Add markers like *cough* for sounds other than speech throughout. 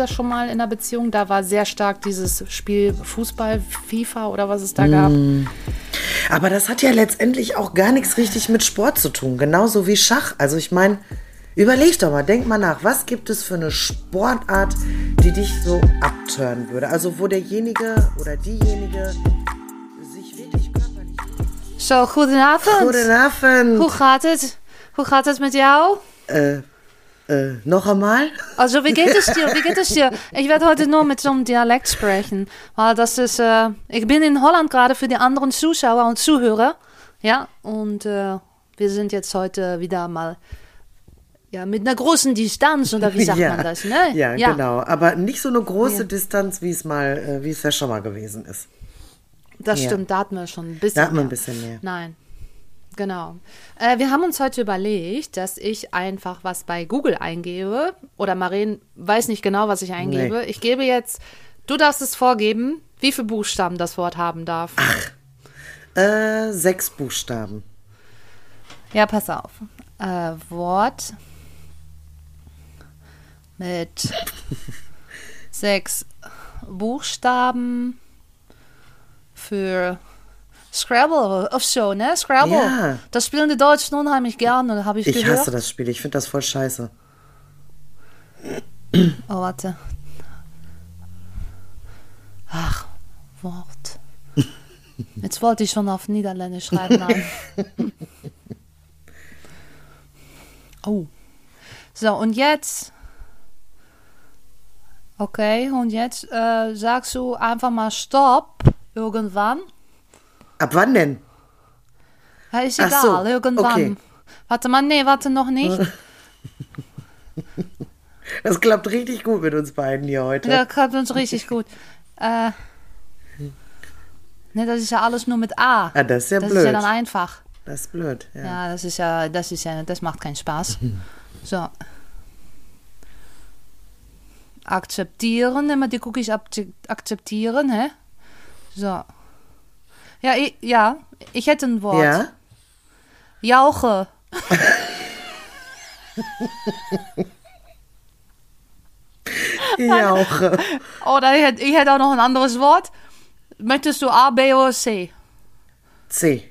das schon mal in der Beziehung? Da war sehr stark dieses Spiel Fußball, FIFA oder was es da gab. Mm. Aber das hat ja letztendlich auch gar nichts richtig mit Sport zu tun, genauso wie Schach. Also ich meine, überleg doch mal, denk mal nach, was gibt es für eine Sportart, die dich so abtören würde? Also wo derjenige oder diejenige sich wirklich körperlich... Zo, goedenavond. Goedenavond. Hoe gaat het? Hoe gaat het met jou? Äh, äh, noch einmal? *laughs* Also, wie geht es dir? Wie geht es dir? Ich werde heute nur mit so einem Dialekt sprechen, weil das ist, äh, ich bin in Holland gerade für die anderen Zuschauer und Zuhörer, ja, und äh, wir sind jetzt heute wieder mal, ja, mit einer großen Distanz, oder wie sagt *laughs* ja. man das, ne? Ja, genau. Aber nicht so eine große Ja. Distanz, wie es mal, äh, wie es ja schon mal gewesen ist. Das Ja. stimmt, da hatten wir schon ein bisschen Da hat man mehr. ein bisschen mehr. Nein. Genau. Äh, wir haben uns heute überlegt, dass ich einfach was bei Google eingebe. Oder Maren weiß nicht genau, was ich eingebe. Nee. Ich gebe jetzt, du darfst es vorgeben, wie viele Buchstaben das Wort haben darf. Äh, sechs Buchstaben. Ja, pass auf. Äh, Wort mit *laughs* sechs Buchstaben für Scrabble of so, ne? Scrabble. Ja. Das spielen die Deutschen unheimlich gerne, habe ich, Ich gehört. hasse das Spiel, ich finde das voll scheiße. Oh, warte. Ach, Wort. *laughs* Jetzt wollte ich schon auf Niederländisch schreiben. *laughs* Oh. So, und jetzt. Okay, und jetzt äh, sagst du einfach mal Stopp irgendwann. Ab wann denn? Ja, ist egal, so, irgendwann. okay. Warte mal, nee, warte noch nicht. *laughs* Das klappt richtig gut mit uns beiden hier heute. Das klappt uns richtig gut. Äh, ne, das ist ja alles nur mit A. Ah, das ist ja das blöd. ist ja dann einfach. Das ist blöd. Ja. Ja, das ist ja, das ist ja, das macht keinen Spaß. *laughs* So. Akzeptieren, immer die Cookies akze- akzeptieren, hä? So. Ja, ich, ja, ich hätte ein Wort. ja? Jauche. Jauche. *laughs* Oder ich hätte, ich hätte auch noch ein anderes Wort. Möchtest du A, B oder C? C.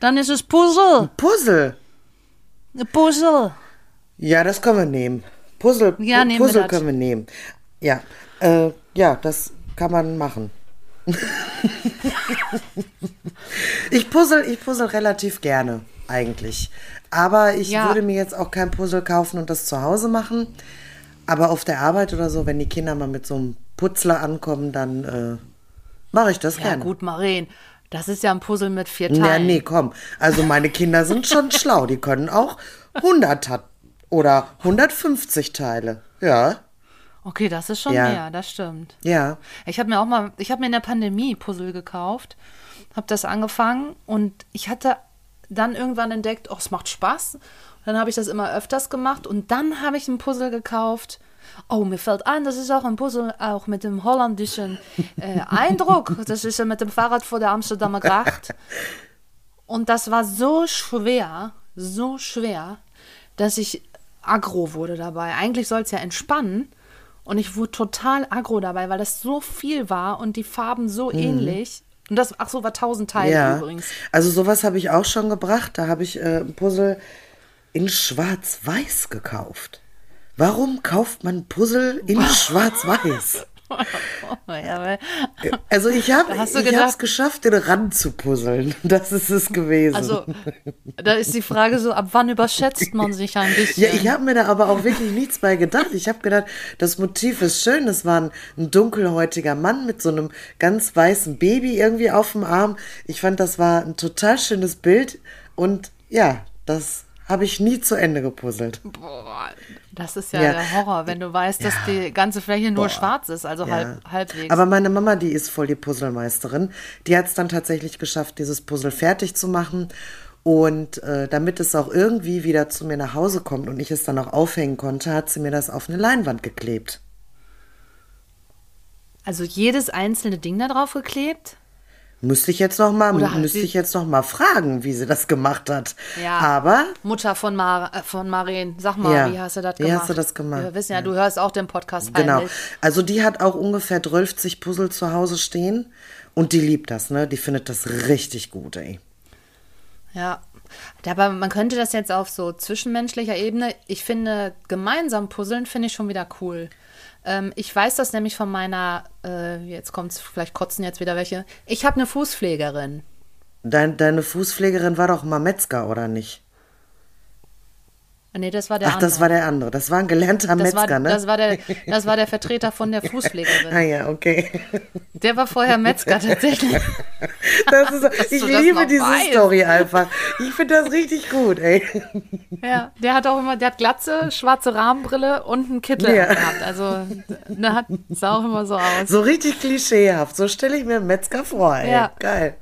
Dann ist es Puzzle. Puzzle. Puzzle. Ja, das können wir nehmen. Puzzle, Ja, nehmen wir Puzzle das. können wir nehmen. Ja, äh, ja, das kann man machen. *laughs* ich puzzle, ich puzzle relativ gerne eigentlich. Aber ich Ja. würde mir jetzt auch kein Puzzle kaufen und das zu Hause machen. Aber auf der Arbeit oder so, wenn die Kinder mal mit so einem Putzler ankommen, dann äh, mache ich das Ja, gerne. gut, Maren. Das ist ja ein Puzzle mit vier Ja, Teilen. nee, komm. Also meine Kinder sind schon *laughs* schlau. Die können auch 100 Ta- oder 150 Teile. Ja, Okay, das ist schon Ja. mehr, das stimmt. ja. Ich habe mir auch mal, ich habe mir in der Pandemie Puzzle gekauft, habe das angefangen und ich hatte dann irgendwann entdeckt, oh, es macht Spaß. Dann habe ich das immer öfters gemacht und dann habe ich ein Puzzle gekauft. Oh, mir fällt ein, das ist auch ein Puzzle auch mit dem holländischen äh, *laughs* Eindruck. Das ist ja mit dem Fahrrad vor der Amsterdamer Gracht. Und das war so schwer, so schwer, dass ich aggro wurde dabei. Eigentlich soll es ja entspannen. Und ich wurde total aggro dabei, weil das so viel war und die Farben so ähnlich. Und das, ach so, war tausend Teile Mhm. ja. übrigens. Also sowas habe ich auch schon gebracht. Da habe ich äh, ein Puzzle in Schwarz-Weiß gekauft. Warum kauft man Puzzle in *laughs* Schwarz-Weiß? Also ich habe hab's geschafft, den Rand zu puzzeln. *laughs* Das ist es gewesen. also, da ist die Frage so, ab wann überschätzt man sich ein bisschen? Ja, ich habe mir da aber auch wirklich nichts bei gedacht. Ich habe gedacht, das Motiv ist schön. Das war ein, ein dunkelhäutiger Mann mit so einem ganz weißen Baby irgendwie auf dem Arm. Ich fand, das war ein total schönes Bild. Und ja, das habe ich nie zu Ende gepuzzelt. Boah, das ist ja, Ja. der Horror, wenn du weißt, dass die ganze Fläche nur schwarz ist, also Ja. halb, halbwegs. Aber meine Mama, die ist voll die Puzzlemeisterin. Die hat es dann tatsächlich geschafft, dieses Puzzle fertig zu machen. Und äh, damit es auch irgendwie wieder zu mir nach Hause kommt und ich es dann auch aufhängen konnte, hat sie mir das auf eine Leinwand geklebt. also jedes einzelne Ding da drauf geklebt? Müsste ich jetzt noch mal, hat müsste ich jetzt noch mal fragen, wie sie das gemacht hat. Ja. Aber Mutter von, Mar äh, von Maren, sag mal, Ja. wie hast du das Wie gemacht? hast du das gemacht? Wir wissen ja, du hörst auch den Podcast genau. heimlich. Also die hat auch ungefähr 12 Puzzle zu Hause stehen und die liebt das, ne? Die findet das richtig gut, ey. Ja. Aber man könnte das jetzt auf so zwischenmenschlicher Ebene, ich finde, gemeinsam puzzeln finde ich schon wieder cool. Ähm, ich weiß das nämlich von meiner, äh, jetzt kommt's, vielleicht kotzen jetzt wieder welche. Ich habe eine Fußpflegerin. Dein, deine Fußpflegerin war doch mal Metzger, oder nicht? Nee, das war der Ach, das andere. war der andere. Das war ein gelernter das Metzger, war, ne? das, war der, *laughs* das war der Vertreter von der Fußpflegerin. ah ja, okay. Der war vorher Metzger *laughs* tatsächlich. Das ist, *laughs* ich das liebe diese weißt. Story einfach. Ich finde das richtig gut, ey. Ja, der hat auch immer, der hat Glatze, schwarze Rahmenbrille und einen Kittel Ja. gehabt. Also, hat, sah auch immer so aus. So richtig klischeehaft. So stelle ich mir einen Metzger vor, ey. Ja. Geil.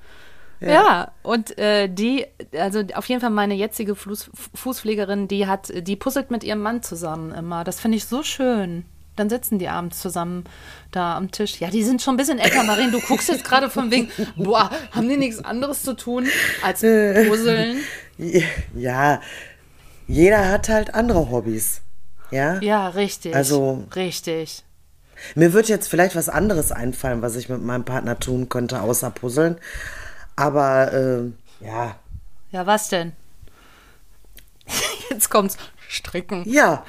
Ja, und äh, die, also auf jeden Fall meine jetzige Fuß, Fußpflegerin, die hat, die puzzelt mit ihrem Mann zusammen immer. Das finde ich so schön. Dann sitzen die abends zusammen da am Tisch. Ja, die sind schon ein bisschen älter, Marin. Du guckst jetzt gerade von wegen, boah, haben die nichts anderes zu tun als puzzeln? Ja, jeder hat halt andere Hobbys. Ja? Ja, richtig. Also- Richtig. Mir wird jetzt vielleicht was anderes einfallen, was ich mit meinem Partner tun könnte, außer puzzeln. Aber äh, ja, Ja, was denn? *laughs* Jetzt kommt's. Stricken. ja.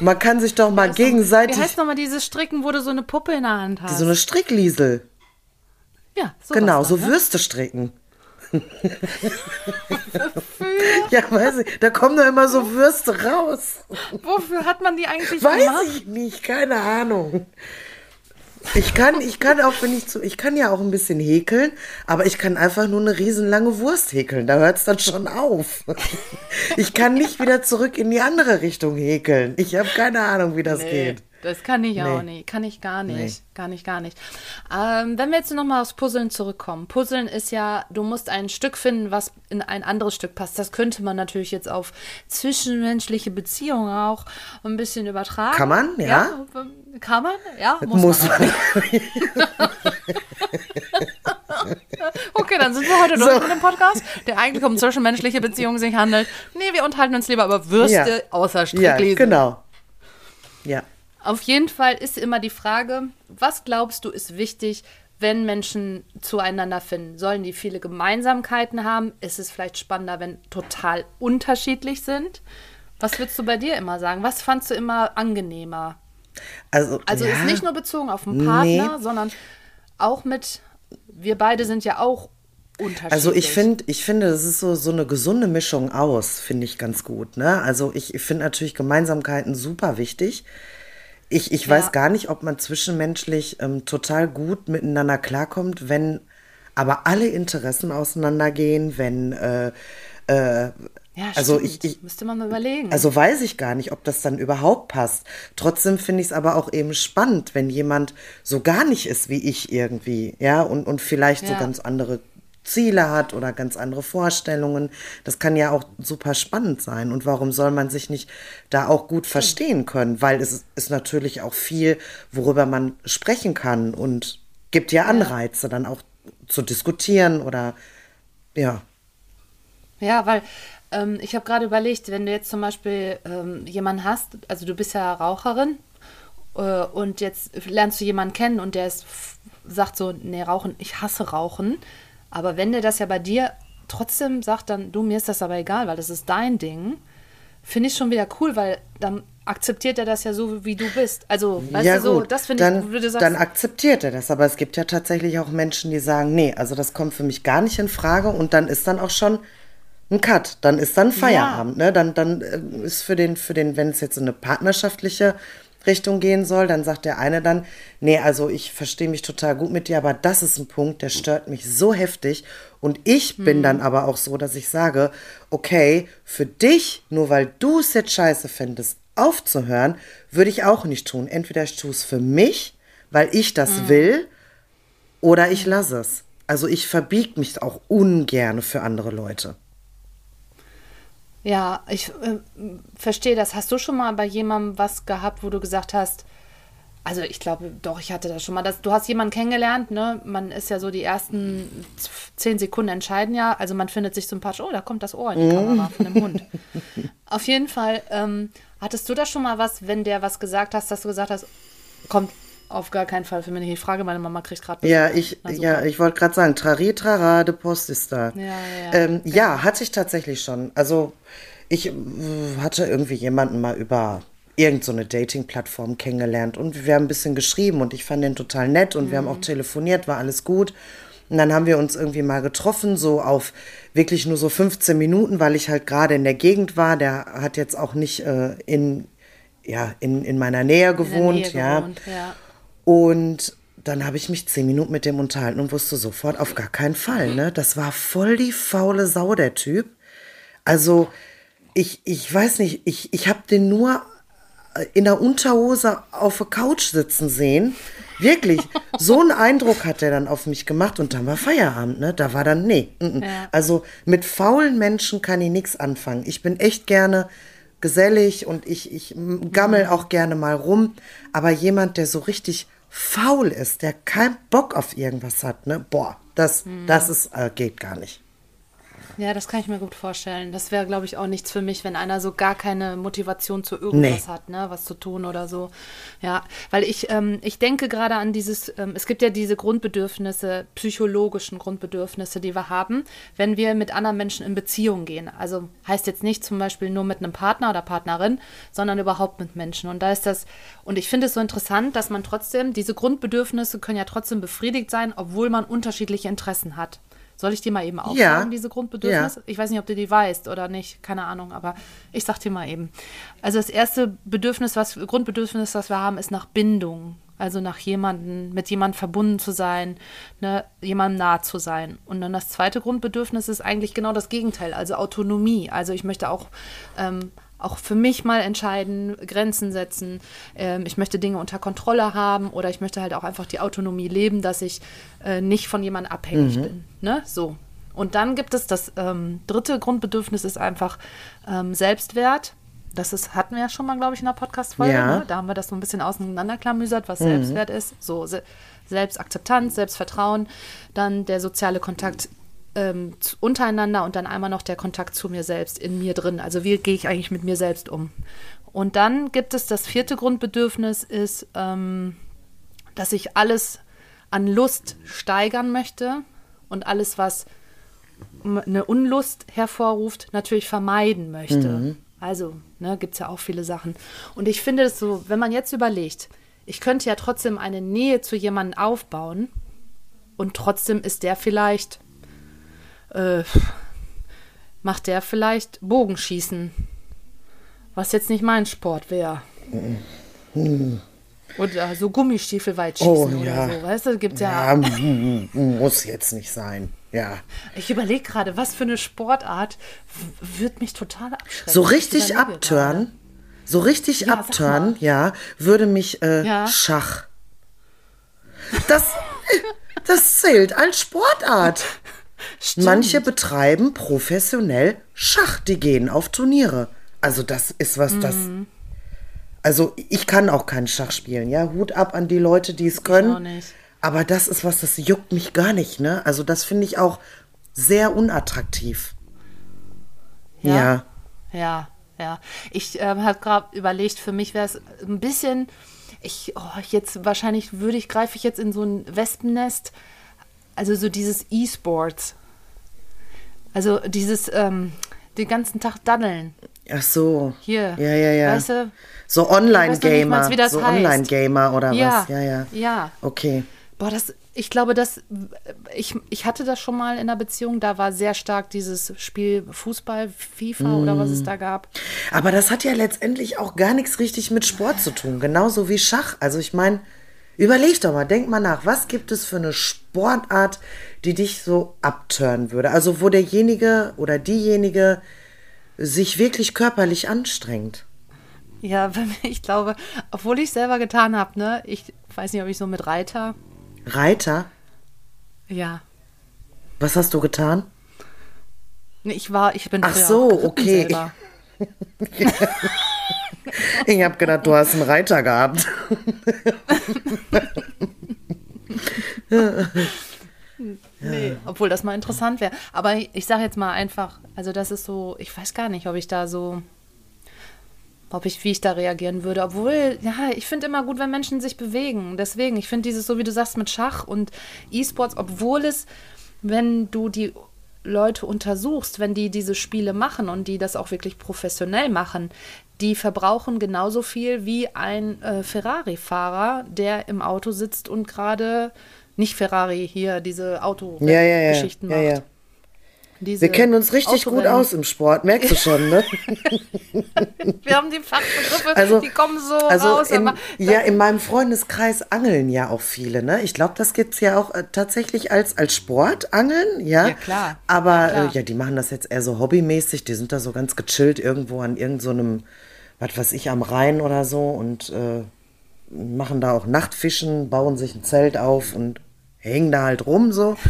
Man kann sich doch mal Wie gegenseitig heißt nochmal dieses Stricken, wo du so eine Puppe in der Hand hast? so eine Strickliesel. ja, sowas Genau, dann, so ne? Würste stricken. *laughs* ja, weiß ich. Da kommen doch immer so Würste raus. Wofür hat man die eigentlich Weiß gemacht? ich nicht, keine Ahnung. Ich kann, ich kann auch, wenn ich zu, ich kann ja auch ein bisschen häkeln, aber ich kann einfach nur eine riesenlange Wurst häkeln. Da hört es dann schon auf. Ich kann nicht wieder zurück in die andere Richtung häkeln. Ich habe keine Ahnung, wie das Nee, geht. Das kann ich auch Nee. nicht. Kann ich gar nicht. Gar nicht, gar nicht. Ähm, wenn wir jetzt nochmal aufs Puzzeln zurückkommen. Puzzeln ist ja, du musst ein Stück finden, was in ein anderes Stück passt. Das könnte man natürlich jetzt auf zwischenmenschliche Beziehungen auch ein bisschen übertragen. Kann man, ja? kann man, ja. Muss, Muss man. man. *laughs* Okay, dann sind wir heute durch mit dem Podcast, der eigentlich um zwischenmenschliche Beziehungen sich handelt. Nee, wir unterhalten uns lieber über Würste Ja. außer Ja, Stricklesen. genau. Ja. Auf jeden Fall ist immer die Frage, was glaubst du ist wichtig, wenn Menschen zueinander finden? Sollen die viele Gemeinsamkeiten haben? Ist es vielleicht spannender, wenn total unterschiedlich sind? Was würdest du bei dir immer sagen? Was fandst du immer angenehmer? Also, Also ja. ist nicht nur bezogen auf den Partner, Nee. sondern auch mit, wir beide sind ja auch unterschiedlich. Also ich finde, ich finde, das ist so, so eine gesunde Mischung aus, finde ich ganz gut. Ne? Also ich, ich finde natürlich Gemeinsamkeiten super wichtig. Ich, ich weiß Ja. gar nicht, ob man zwischenmenschlich ähm, total gut miteinander klarkommt, wenn aber alle Interessen auseinandergehen, wenn äh, äh, ja, also stimmt. ich, ich, Müsste man mal überlegen. also weiß ich gar nicht, ob das dann überhaupt passt. Trotzdem finde ich es aber auch eben spannend, wenn jemand so gar nicht ist wie ich irgendwie, ja, und, und vielleicht so Ja. ganz andere Ziele hat oder ganz andere Vorstellungen. Das kann ja auch super spannend sein. Und warum soll man sich nicht da auch gut verstehen können? Weil es ist natürlich auch viel, worüber man sprechen kann und gibt ja Anreize, dann auch zu diskutieren oder ja. Ja, weil ähm, ich habe gerade überlegt, wenn du jetzt zum Beispiel ähm, jemanden hast, also du bist ja Raucherin äh, und jetzt lernst du jemanden kennen und der ist, sagt so, nee, Rauchen, ich hasse Rauchen. Aber wenn der das ja bei dir trotzdem sagt, dann, du, mir ist das aber egal, weil das ist dein Ding, finde ich schon wieder cool, weil dann akzeptiert er das ja so, wie du bist. Also, weißt ja, du, so, gut. das finde ich, du sagst, dann akzeptiert er das. Aber es gibt ja tatsächlich auch Menschen, die sagen, nee, also das kommt für mich gar nicht in Frage und dann ist dann auch schon ein Cut. Dann ist dann Feierabend. Ne? Dann, dann äh, ist für den, für den, wenn es jetzt in eine partnerschaftliche Richtung gehen soll, dann sagt der eine dann, nee, also ich verstehe mich total gut mit dir, aber das ist ein Punkt, der stört mich so heftig. Und ich bin dann aber auch so, dass ich sage, okay, für dich, nur weil du es jetzt scheiße fändest, aufzuhören, würde ich auch nicht tun. Entweder ich tue es für mich, weil ich das will, oder ich lasse es. Also ich verbieg mich auch ungern für andere Leute. Ja, ich äh, verstehe das. Hast du schon mal bei jemandem was gehabt, wo du gesagt hast, Also ich glaube, doch, ich hatte das schon mal. Das, du hast jemanden kennengelernt, ne? Man ist ja so die ersten zehn Sekunden entscheiden ja. Also man findet sich sympathisch. Oh, da kommt das Ohr in die Kamera von dem Hund. Auf jeden Fall, ähm, hattest du da schon mal was, wenn der was gesagt hast, dass du gesagt hast, kommt auf gar keinen Fall für mich die Frage. Meine Mama kriegt gerade. Ja, ich, ja, ich wollte gerade sagen, Trari, Trara, de Post ist da. Ja, ja, ja. Ähm, ja, hatte ich tatsächlich schon. Also ich äh, hatte irgendwie jemanden mal über irgend so eine Dating-Plattform kennengelernt und wir haben ein bisschen geschrieben und ich fand den total nett und wir haben auch telefoniert, war alles gut. Und dann haben wir uns irgendwie mal getroffen, so auf wirklich nur so 15 Minuten, weil ich halt gerade in der Gegend war. Der hat jetzt auch nicht äh, in, ja, in, in meiner Nähe gewohnt, Nähe ja. gewohnt, ja. Und dann habe ich mich zehn Minuten mit dem unterhalten und wusste sofort, auf gar keinen Fall, ne? Das war voll die faule Sau, der Typ. Also, ich, ich weiß nicht, ich, ich habe den nur äh, in der Unterhose auf der Couch sitzen sehen. Wirklich, so einen Eindruck hat er dann auf mich gemacht und dann war Feierabend, ne? Da war dann, nee. mm, mm. Ja. Also mit faulen Menschen kann ich nichts anfangen. Ich bin echt gerne gesellig und ich, ich gammel auch gerne mal rum. Aber jemand, der so richtig faul ist, der keinen Bock auf irgendwas hat, ne? Boah, das, das ist, äh, geht gar nicht. Ja, das kann ich mir gut vorstellen. Das wäre, glaube ich, auch nichts für mich, wenn einer so gar keine Motivation zu irgendwas Nee. hat, ne, was zu tun oder so. Ja, weil ich, ähm, ich denke gerade an dieses, ähm, es gibt ja diese Grundbedürfnisse, psychologischen Grundbedürfnisse, die wir haben, wenn wir mit anderen Menschen in Beziehung gehen. Also heißt jetzt nicht zum Beispiel nur mit einem Partner oder Partnerin, sondern überhaupt mit Menschen. Und da ist das, und ich finde es so interessant, dass man trotzdem, diese Grundbedürfnisse können ja trotzdem befriedigt sein, obwohl man unterschiedliche Interessen hat. Soll ich dir mal eben aufsagen, Ja. diese Grundbedürfnisse? Ich weiß nicht, ob du die weißt oder nicht, keine Ahnung, aber ich sag dir mal eben. Also das erste Bedürfnis, was Grundbedürfnis, was wir haben, ist nach Bindung. Also nach jemanden, mit jemandem verbunden zu sein, ne, jemandem nah zu sein. Und dann das zweite Grundbedürfnis ist eigentlich genau das Gegenteil, also Autonomie. Also ich möchte auch ähm, auch für mich mal entscheiden, Grenzen setzen. Ähm, ich möchte Dinge unter Kontrolle haben oder ich möchte halt auch einfach die Autonomie leben, dass ich äh, nicht von jemandem abhängig bin. Ne? So. Und dann gibt es das ähm, dritte Grundbedürfnis, ist einfach ähm, Selbstwert. Das ist, hatten wir ja schon mal, glaube ich, in der Podcast-Folge. Ja. Ne? Da haben wir das so ein bisschen auseinanderklamüsert, was Selbstwert ist. So, Se Selbstakzeptanz, Selbstvertrauen, dann der soziale Kontakt ähm, untereinander und dann einmal noch der Kontakt zu mir selbst in mir drin. Also wie gehe ich eigentlich mit mir selbst um? Und dann gibt es das vierte Grundbedürfnis, ist, ähm, dass ich alles an Lust steigern möchte und alles, was eine Unlust hervorruft, natürlich vermeiden möchte. Also, ne, gibt es ja auch viele Sachen. Und ich finde es so, wenn man jetzt überlegt, ich könnte ja trotzdem eine Nähe zu jemandem aufbauen und trotzdem ist der vielleicht, äh, macht der vielleicht Bogenschießen, was jetzt nicht mein Sport wäre. Oder so Gummistiefelweitschießen Oh, oder ja. so, weißt du, gibt's ja. Ja, m- m- muss jetzt nicht sein. Ja. Ich überlege gerade, was für eine Sportart w- wird mich total abschrecken. So Ich richtig abturnen, so richtig Ja, mal. ja, würde mich äh, Ja. Schach. Das, *laughs* das zählt als Sportart. Stimmt. Manche betreiben professionell Schach, die gehen auf Turniere. Also das ist was, das. Mhm. Also ich kann auch kein Schach spielen, ja. Hut ab an die Leute, die es können. Aber das ist was, das juckt mich gar nicht, ne? Also das finde ich auch sehr unattraktiv. Ja. ja. Ja, ja. Ich ähm, habe gerade überlegt, für mich wäre es ein bisschen, ich, oh, jetzt wahrscheinlich würde ich, greife ich jetzt in so ein Wespennest, also so dieses E-Sports. Also dieses, ähm, den ganzen Tag daddeln. Ach so. Hier. Ja, ja, ja. Weißt du? So weiß Online-Gamer. so. Online-Gamer oder Ja, was? Ja, ja. ja. Okay. Boah, das, ich glaube, das, ich, ich hatte das schon mal in einer Beziehung, da war sehr stark dieses Spiel Fußball, FIFA oder was es Mm. da gab. Aber das hat ja letztendlich auch gar nichts richtig mit Sport zu tun. Genauso wie Schach. Also ich meine, überleg doch mal, denk mal nach, was gibt es für eine Sportart, die dich so abtören würde? Also wo derjenige oder diejenige sich wirklich körperlich anstrengt. Ja, *laughs* ich glaube, obwohl ich selber getan habe, ne, ich weiß nicht, ob ich so mit Reiter, Reiter, ja. was hast du getan? Nee, ich war, ich bin Ach so, okay. *laughs* Ich habe gedacht, du hast einen Reiter gehabt. Nee, obwohl das mal interessant wäre. Aber ich sage jetzt mal einfach, also das ist so, ich weiß gar nicht, ob ich da so, ob ich, wie ich da reagieren würde. Obwohl, ja, ich finde immer gut, wenn Menschen sich bewegen. Deswegen, ich finde dieses, so wie du sagst, mit Schach und E-Sports, obwohl es, wenn du die Leute untersuchst, wenn die diese Spiele machen und die das auch wirklich professionell machen, die verbrauchen genauso viel wie ein äh, Ferrari-Fahrer, der im Auto sitzt und gerade nicht Ferrari hier diese Auto-Geschichten Ja, ja, ja. ja, ja. macht. Diese Wir kennen uns richtig gut Autorennen. aus im Sport, merkst du schon, ne? *laughs* Wir haben die Fachbegriffe, Also- die kommen so Also raus. in, ja, in meinem Freundeskreis angeln ja auch viele, ne? Ich glaube, das gibt's ja auch äh, tatsächlich als, als Sport, Angeln, ja. Ja, klar. Aber Klar. Äh, ja, die machen das jetzt eher so hobbymäßig, die sind da so ganz gechillt irgendwo an irgendeinem, so was weiß ich, am Rhein oder so und äh, machen da auch Nachtfischen, bauen sich ein Zelt auf und hängen da halt rum so. *laughs*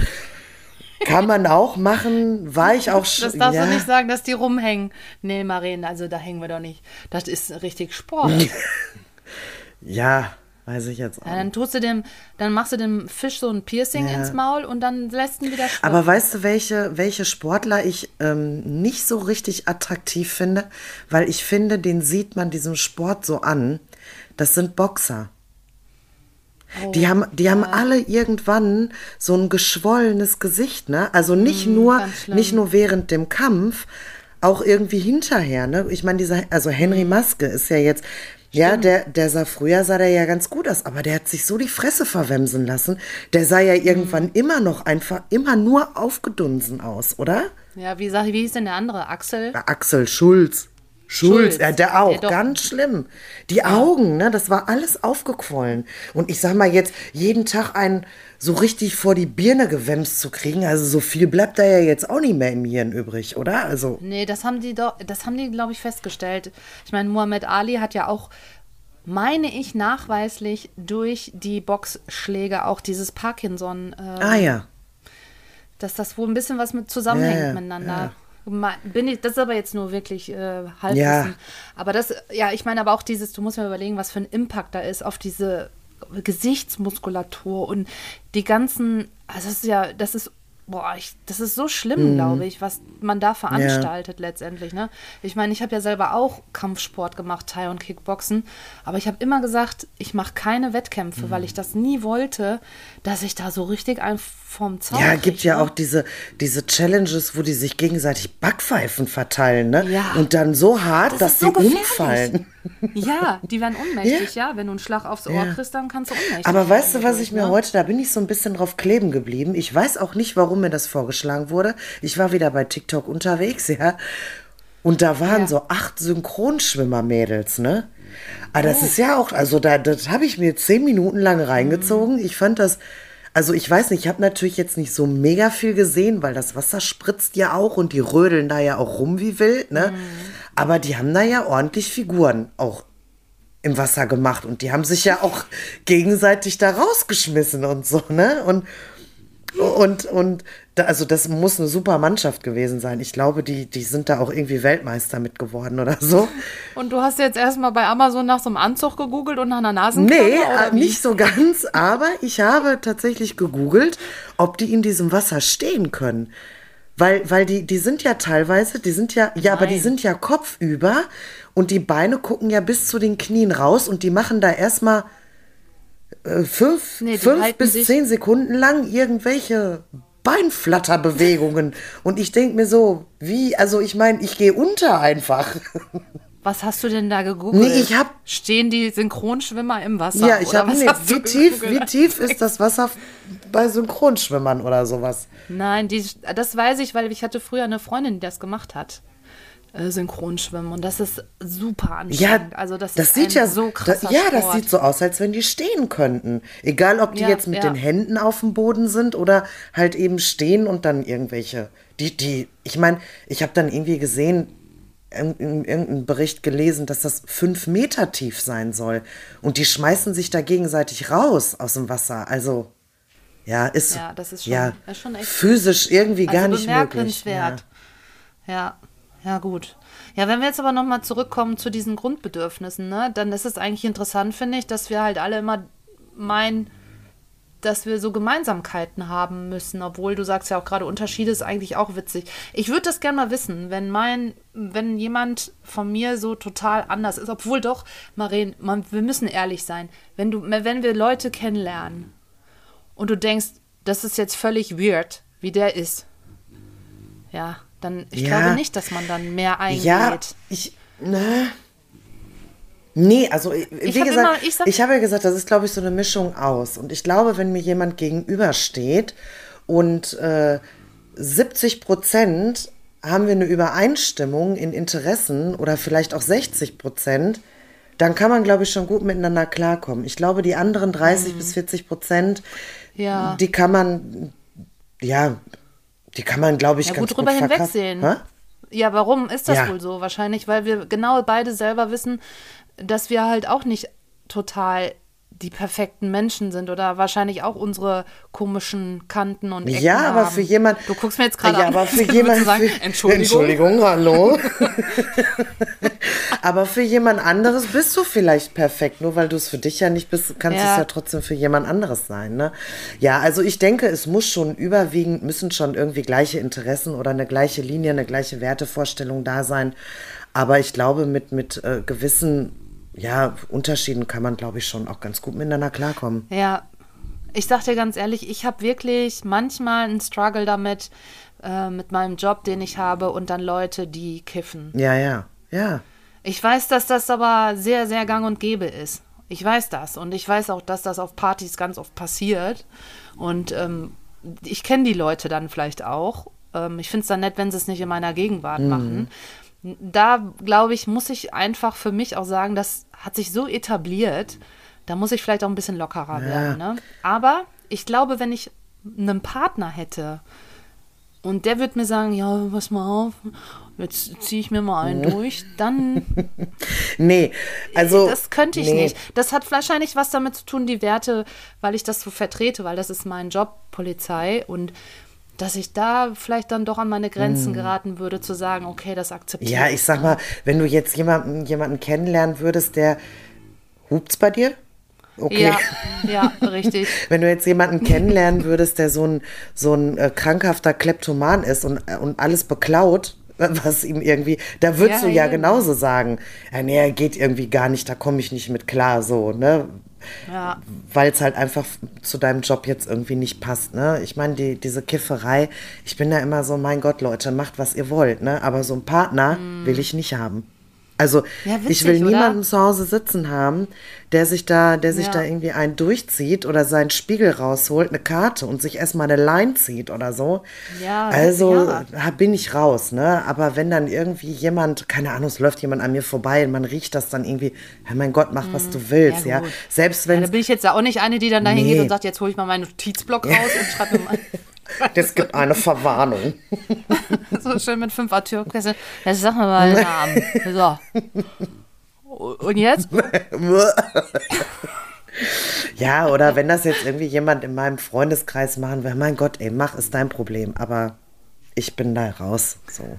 Kann man auch machen, war ich auch schon. das darfst ja. du nicht sagen, dass die rumhängen. Nee, Maren, also da hängen wir doch nicht. Das ist richtig Sport. *laughs* ja, Ja, weiß ich jetzt auch. dann tust du dem, dann machst du dem Fisch so ein Piercing Ja. ins Maul und dann lässt ihn wieder schwimmen. Aber weißt du, welche, welche Sportler ich ähm, nicht so richtig attraktiv finde? Weil ich finde, den sieht man diesem Sport so an. Das sind Boxer. Die haben, die haben alle irgendwann so ein geschwollenes Gesicht, ne? Also nicht nur, ganz schlimm. nicht nur während dem Kampf, auch irgendwie hinterher, ne? Ich meine, dieser, also Henry Maske ist ja jetzt, ja, der, der sah früher sah der ja ganz gut aus, aber der hat sich so die Fresse verwemsen lassen. Der sah ja irgendwann immer noch einfach, immer nur aufgedunsen aus, oder? ja, wie, sag, wie hieß denn der andere? Axel? Axel Schulz. Schulz, Schulz. ja, der auch, Der ganz schlimm. Die Augen, ne, das war alles aufgequollen. Und ich sag mal jetzt, jeden Tag einen so richtig vor die Birne gewämst zu kriegen, also so viel bleibt da ja jetzt auch nicht mehr im Hirn übrig, oder? Also, Nee, das haben die doch, das haben die, glaube ich, festgestellt. Ich meine, Muhammad Ali hat ja auch, meine ich, nachweislich durch die Boxschläge auch dieses Parkinson, äh, ah ja. dass das wohl ein bisschen was mit zusammenhängt Ja, ja, miteinander. Me- Bin ich, das ist aber jetzt nur wirklich äh, Halbwissen. Ja. Aber das, ja, ich meine aber auch dieses, du musst mir überlegen, was für ein Impact da ist auf diese Gesichtsmuskulatur und die ganzen, also das ist ja, das ist, boah, ich, das ist so schlimm, Mhm. glaube ich, was man da veranstaltet letztendlich. Ne? Ich meine, ich habe ja selber auch Kampfsport gemacht, Thai und Kickboxen, aber ich habe immer gesagt, ich mache keine Wettkämpfe, Mhm. weil ich das nie wollte, dass ich da so richtig ein vom Zaun Ja, krieg, gibt ja ne? auch diese, diese Challenges, wo die sich gegenseitig Backpfeifen verteilen, ne? Ja. Und dann so hart, Das dass die so gefährlich. umfallen. Ja, die werden ohnmächtig, ja. Wenn du einen Schlag aufs Ohr kriegst, dann kannst du ohnmächtig Aber weißt du, was ich mir ne? heute, da bin ich so ein bisschen drauf kleben geblieben. Ich weiß auch nicht, warum mir das vorgeschlagen wurde. Ich war wieder bei TikTok unterwegs, ja. Und da waren Ja. so acht Synchronschwimmer-Mädels, ne? Aber das Oh. ist ja auch, also da, das habe ich mir zehn Minuten lang reingezogen. Ich fand das, also ich weiß nicht, ich habe natürlich jetzt nicht so mega viel gesehen, weil das Wasser spritzt ja auch und die rödeln da ja auch rum wie wild, ne? Mhm. Aber die haben da ja ordentlich Figuren auch im Wasser gemacht und die haben sich ja auch gegenseitig da rausgeschmissen und so, ne? Und und, und da, also das muss eine super Mannschaft gewesen sein. Ich glaube, die, die sind da auch irgendwie Weltmeister mit geworden oder so. Und du hast jetzt erstmal bei Amazon nach so einem Anzug gegoogelt und nach einer Nasenklammer? Nee, äh, nicht so ganz, aber ich habe tatsächlich gegoogelt, ob die in diesem Wasser stehen können. Weil, weil die, die sind ja teilweise, die sind ja, ja, aber die Nein. sind ja kopfüber und die Beine gucken ja bis zu den Knien raus und die machen da erstmal äh, fünf, Nee, fünf bis zehn Sekunden lang irgendwelche Beinflatterbewegungen. und ich denke mir so, wie, also ich meine, ich gehe unter einfach. *laughs* Was hast du denn da gegoogelt? Nee, ich hab- Stehen die Synchronschwimmer im Wasser? Ja, ich habe nee, wie tief, wie tief ist das Wasser *laughs* bei Synchronschwimmern oder sowas? Nein, die, das weiß ich, weil ich hatte früher eine Freundin, die das gemacht hat. Äh, Synchronschwimmen. Und das ist super Ja, anstrengend. also das, das sieht ja so da, krasser Ja, das Sport. sieht so aus, als wenn die stehen könnten. Egal, ob die Ja, jetzt mit ja. den Händen auf dem Boden sind oder halt eben stehen und dann irgendwelche. Die, die, ich meine, ich habe dann irgendwie gesehen, in, in irgendeinem Bericht gelesen, dass das fünf Meter tief sein soll. Und die schmeißen sich da gegenseitig raus aus dem Wasser. Also, ja, ist, Ja, das ist schon- ja, ist schon echt- physisch irgendwie gar also nicht möglich. Ja. Ja. Ja, gut. Ja, wenn wir jetzt aber nochmal zurückkommen zu diesen Grundbedürfnissen, ne, dann ist es eigentlich interessant, finde ich, dass wir halt alle immer meinen, dass wir so Gemeinsamkeiten haben müssen, obwohl du sagst ja auch gerade, Unterschiede ist eigentlich auch witzig. Ich würde das gerne mal wissen, wenn mein, wenn jemand von mir so total anders ist, obwohl doch, Maren, man, wir müssen ehrlich sein, wenn du, wenn wir Leute kennenlernen und du denkst, das ist jetzt völlig weird, wie der ist, ja, dann, ich Ja. glaube nicht, dass man dann mehr eingeht. Ja, ich. Ne. Nee, also wie Ich gesagt, immer- ich ich, habe ja gesagt, das ist, glaube ich, so eine Mischung aus. Und ich glaube, wenn mir jemand gegenübersteht und äh, 70 Prozent haben wir eine Übereinstimmung in Interessen oder vielleicht auch 60 Prozent, dann kann man, glaube ich, schon gut miteinander klarkommen. Ich glaube, die anderen 30 bis 40 Prozent, Mhm. Ja. die kann man, ja, die kann man, glaube ich, Ja, ganz gut drüber hinwegsehen. Hä? Ja, warum ist das Ja. wohl so? Wahrscheinlich, weil wir genau beide selber wissen, dass wir halt auch nicht total die perfekten Menschen sind oder wahrscheinlich auch unsere komischen Kanten und Ecken Ja, aber haben. für jemand. Du guckst mir jetzt gerade ja, an. aber für jemand. sagen, Entschuldigung. Entschuldigung, hallo. *laughs* aber für jemand anderes bist du vielleicht perfekt. Nur weil du es für dich ja nicht bist, kannst du Ja. es ja trotzdem für jemand anderes sein. Ne? Ja, also ich denke, es muss schon überwiegend, müssen schon irgendwie gleiche Interessen oder eine gleiche Linie, eine gleiche Wertevorstellung da sein. Aber ich glaube, mit, mit äh, gewissen ja, Unterschieden kann man, glaube ich, schon auch ganz gut miteinander klarkommen. Ja, ich sag dir ganz ehrlich, ich habe wirklich manchmal einen Struggle damit, äh, mit meinem Job, den ich habe, und dann Leute, die kiffen. Ja, ja, ja. Ich weiß, dass das aber sehr, sehr gang und gäbe ist. Ich weiß das. Und ich weiß auch, dass das auf Partys ganz oft passiert. Und ähm, ich kenne die Leute dann vielleicht auch. Ähm, ich finde es dann nett, wenn sie es nicht in meiner Gegenwart machen. Da, glaube ich, muss ich einfach für mich auch sagen, das hat sich so etabliert, da muss ich vielleicht auch ein bisschen lockerer werden. Ne? Aber ich glaube, wenn ich einen Partner hätte, und der wird mir sagen, ja, pass mal auf, jetzt ziehe ich mir mal einen durch, dann *laughs* Nee, also. das könnte ich nee. nicht. Das hat wahrscheinlich was damit zu tun, die Werte, weil ich das so vertrete, weil das ist mein Job, Polizei und dass ich da vielleicht dann doch an meine Grenzen geraten würde, zu sagen, okay, das akzeptiere Hm. Ja, ich. ich sag mal, wenn du jetzt jemanden, jemanden kennenlernen würdest, der. Hupt's bei dir? Okay. Ja, ja, richtig. *laughs* Wenn du jetzt jemanden kennenlernen würdest, der so ein, so ein äh, krankhafter Kleptoman ist und, äh, und alles beklaut, was ihm irgendwie, da würdest Ja, du ja eben. genauso sagen, ja, nee, er geht irgendwie gar nicht, da komme ich nicht mit klar, so, ne? Ja, weil es halt einfach zu deinem Job jetzt irgendwie nicht passt, ne? Ich meine, die, diese Kifferei, ich bin da immer so, mein Gott, Leute, macht, was ihr wollt, ne? Aber so einen Partner will ich nicht haben. Also. Ja, ich witzig, will oder? niemanden zu Hause sitzen haben, der sich da, der sich Ja. da irgendwie einen durchzieht oder seinen Spiegel rausholt, eine Karte und sich erstmal eine Line zieht oder so. Ja, also ja. da bin ich raus, ne? Aber wenn dann irgendwie jemand, keine Ahnung, es läuft jemand an mir vorbei und man riecht das dann irgendwie, ja mein Gott, mach was du willst, ja. Selbst ja, wenn da bin ich jetzt ja auch nicht eine, die dann da hingeht Nee. und sagt, jetzt hole ich mal meinen Notizblock raus und schreibe mir mal *laughs* Es gibt eine Verwarnung. *laughs* so schön mit fünf Türkisse. Jetzt sag mir mal den Namen. So. Und jetzt? *laughs* ja, oder wenn das jetzt irgendwie jemand in meinem Freundeskreis machen will, mein Gott, ey, mach, ist dein Problem. Aber ich bin da raus. So.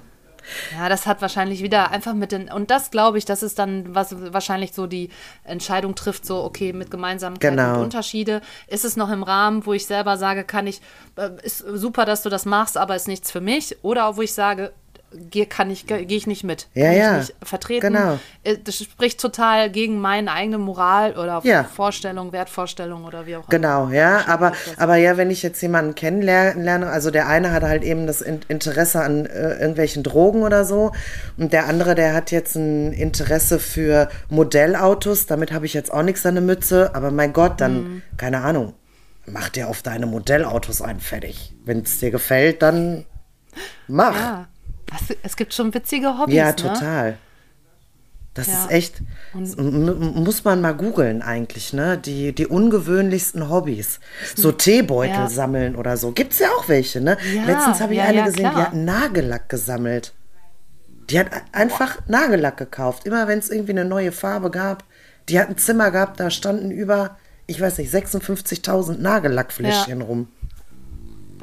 Ja, das hat wahrscheinlich wieder einfach mit den, und das glaube ich, das ist dann, was wahrscheinlich so die Entscheidung trifft, so, okay, mit Gemeinsamkeiten Genau. und Unterschiede. Ist es noch im Rahmen, wo ich selber sage, kann ich, äh, ist super, dass du das machst, aber ist nichts für mich? Oder auch, wo ich sage, gehe kann ich, gehe ich nicht mit. Ja, kann ja. Ich nicht vertreten. Genau. Äh, Das spricht total gegen meine eigene Moral oder Ja. Vorstellung, Wertvorstellung oder wie auch immer. Genau, ja, aber, aber ja, wenn ich jetzt jemanden kennenlerne, also der eine hat halt eben das In- Interesse an äh, irgendwelchen Drogen oder so und der andere, der hat jetzt ein Interesse für Modellautos, damit habe ich jetzt auch nichts an der Mütze, aber mein Gott, dann, Mhm. keine Ahnung, mach dir auf deine Modellautos ein, fertig. Wenn es dir gefällt, dann mach. Ja. Was, es gibt schon witzige Hobbys, Ja, ne? total. Das Ja. ist echt, muss man mal googeln eigentlich, ne? Die, die ungewöhnlichsten Hobbys. So Teebeutel Ja. sammeln oder so. Gibt's ja auch welche, ne? Ja, Letztens habe ich eine gesehen, die klar. hat Nagellack gesammelt. Die hat einfach Nagellack gekauft. Immer wenn es irgendwie eine neue Farbe gab. Die hat ein Zimmer gehabt, da standen über, ich weiß nicht, 56.000 Nagellackfläschchen rum.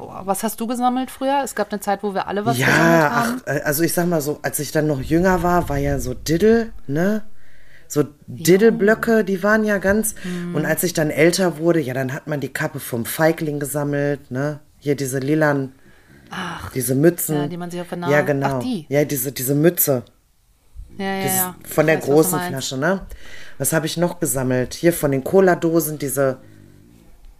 Boah, was hast du gesammelt früher? Es gab eine Zeit, wo wir alle was gesammelt Ja, haben. ach, äh, also ich sag mal so, als ich dann noch jünger war, war ja so Diddle, ne? So Diddle-Blöcke, die waren ja ganz. Hm. Und als ich dann älter wurde, ja, dann hat man die Kappe vom Feigling gesammelt, ne? Hier diese lilan, Ach, diese Mützen. Ja, die man sich auf der Ja, Nase- genau. Ach, die. Ja, diese, diese Mütze. ja, ja, ja. Von der weiß, großen. Flasche, ne? Was habe ich noch gesammelt? Hier von den Cola-Dosen, diese,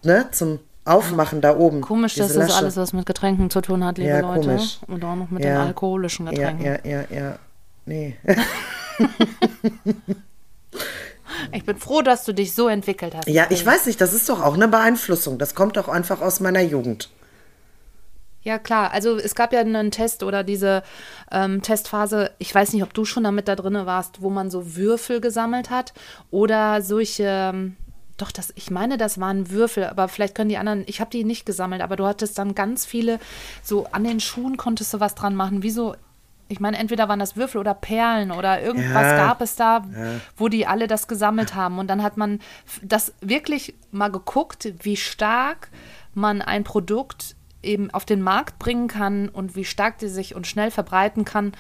ne, zum Aufmachen da oben. Komisch, dass das alles was mit Getränken zu tun hat, liebe Ja, Leute. komisch. Und auch noch mit Ja. den alkoholischen Ja, Getränken. ja, ja, ja. Nee. *laughs* Ich bin froh, dass du dich so entwickelt hast. Ja, ich weiß nicht, das ist doch auch eine Beeinflussung. Das kommt doch einfach aus meiner Jugend. Ja, klar. Also es gab ja einen Test oder diese ähm, Testphase, ich weiß nicht, ob du schon damit da drin warst, wo man so Würfel gesammelt hat oder solche, ähm, doch, das, ich meine, das waren Würfel, aber vielleicht können die anderen, ich habe die nicht gesammelt, aber du hattest dann ganz viele, so an den Schuhen konntest du was dran machen, wie so, ich meine, entweder waren das Würfel oder Perlen oder irgendwas Ja. gab es da, wo die alle das gesammelt haben. Und dann hat man das wirklich mal geguckt, wie stark man ein Produkt eben auf den Markt bringen kann und wie stark die sich und schnell verbreiten kann.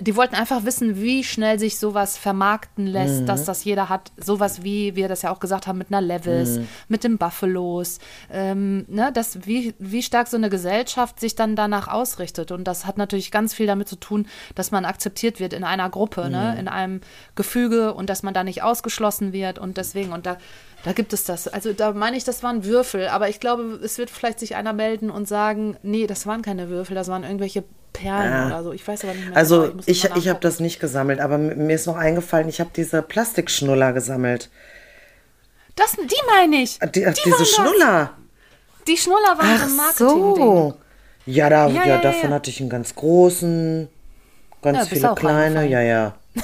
Die wollten einfach wissen, wie schnell sich sowas vermarkten lässt, dass das jeder hat. Sowas wie wir das ja auch gesagt haben mit einer Levis, mit den Buffalos, ähm, ne, das, wie, wie stark so eine Gesellschaft sich dann danach ausrichtet. Und das hat natürlich ganz viel damit zu tun, dass man akzeptiert wird in einer Gruppe, ne, in einem Gefüge und dass man da nicht ausgeschlossen wird. Und deswegen, und da, da gibt es das. Also da meine ich, das waren Würfel, aber ich glaube, es wird vielleicht sich einer melden und sagen, nee, das waren keine Würfel, das waren irgendwelche Perlen oder so. Ich weiß aber nicht mehr. Also genau. ich, mal ich habe das nicht gesammelt, aber mir ist noch eingefallen, ich habe diese Plastikschnuller gesammelt. Das, die meine ich. Die, ach, die diese waren das. Schnuller. Die Schnuller waren so ein Ach Marketing-Ding. so. Ja, da, Ja, ja, ja, ja, davon ja. hatte ich einen ganz großen, ganz Ja, viele kleine, ja, ja. *laughs*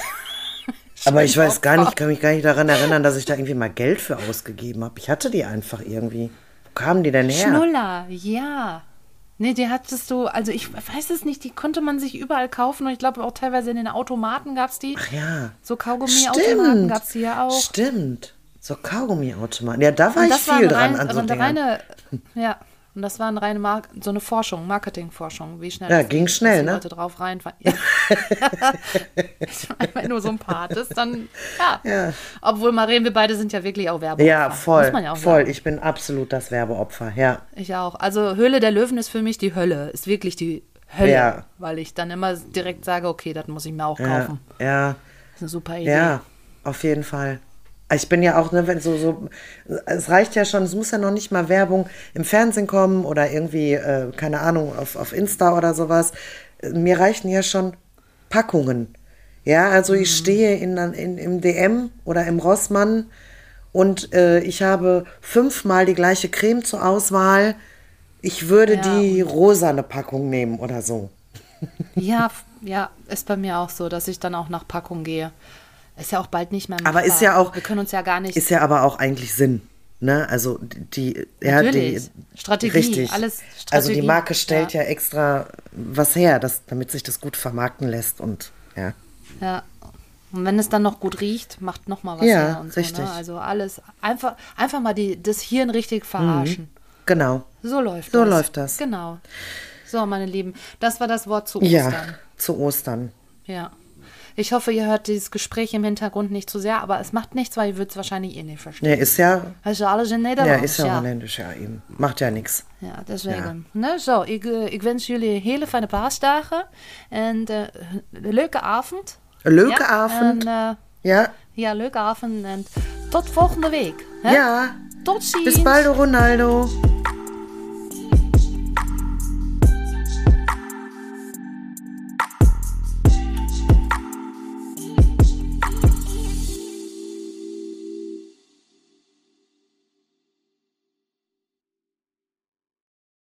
Aber ich weiß gar nicht, kann mich gar nicht daran erinnern, dass ich da irgendwie mal Geld für ausgegeben habe. Ich hatte die einfach irgendwie. Wo kamen die denn her? Schnuller, ja. Nee, die hattest du, also ich weiß es nicht, die konnte man sich überall kaufen und ich glaube auch teilweise in den Automaten gab es die. Ach ja. So Kaugummi-Automaten gab es die ja auch. Stimmt. So Kaugummi-Automaten. Ja, da war Und ich viel dran rein, an so eine Dingern. reine, ja, und das war eine reine Mar so eine Forschung, Marketingforschung, wie schnell Ja, ging schnell, ne? Leute drauf reinfallen. Ja. *laughs* ich meine, wenn du so ein Part ist, dann ja. Ja. Obwohl Maren, wir beide sind ja wirklich auch Werbeopfer. Ja, voll. Muss man ja auch voll. sagen. Ich bin absolut das Werbeopfer. Ja. Ich auch. Also Höhle der Löwen ist für mich die Hölle. Ist wirklich die Hölle. Ja. Weil ich dann immer direkt sage, okay, das muss ich mir auch Ja. kaufen. Ja. Das ist eine super Idee. Ja, auf jeden Fall. Ich bin ja auch, ne, wenn so, so, es reicht ja schon, es muss ja noch nicht mal Werbung im Fernsehen kommen oder irgendwie, äh, keine Ahnung, auf, auf Insta oder sowas. Mir reichen ja schon Packungen. Ja, also Mhm. ich stehe in, in, im DM oder im Rossmann und äh, ich habe fünfmal die gleiche Creme zur Auswahl. Ich würde Ja. die rosane Packung nehmen oder so. Ja, *laughs* ja, ist bei mir auch so, dass ich dann auch nach Packung gehe. Ist ja auch bald nicht mehr Aber ist machbar. ja auch- Wir können uns ja gar nicht. Ist ja aber auch eigentlich Sinn. Ne? Also die, ja, die Strategie, richtig. alles Also die Strategie, Marke stellt ja. ja, extra was her, das, damit sich das gut vermarkten lässt und ja. ja. Und wenn es dann noch gut riecht, macht noch mal was Ja, her und so. richtig. Ne? Also alles einfach, einfach mal die, das Hirn richtig verarschen. Genau. So läuft So das. läuft das. Genau. So, meine Lieben, das war das Wort zu Ja, Ostern. zu Ostern. Ja. Ich hoffe, ihr hört dieses Gespräch im Hintergrund nicht zu sehr, aber es macht nichts, weil ihr würdet es wahrscheinlich eh nicht verstehen. Nee, ist ja, Also alles in ja, Nederlands. ist ja, ja. holländisch, ja eben. Macht ja nichts. Ja, deswegen. Ne, zo, ik, eh, ik wens jullie hele fijne paasdagen en een leuke avond. Leuke ja? avond. En, eh, Ja, ja, leuke avond en tot volgende week. Hè? ja. Tot ziens. Bis bald, Ronaldo.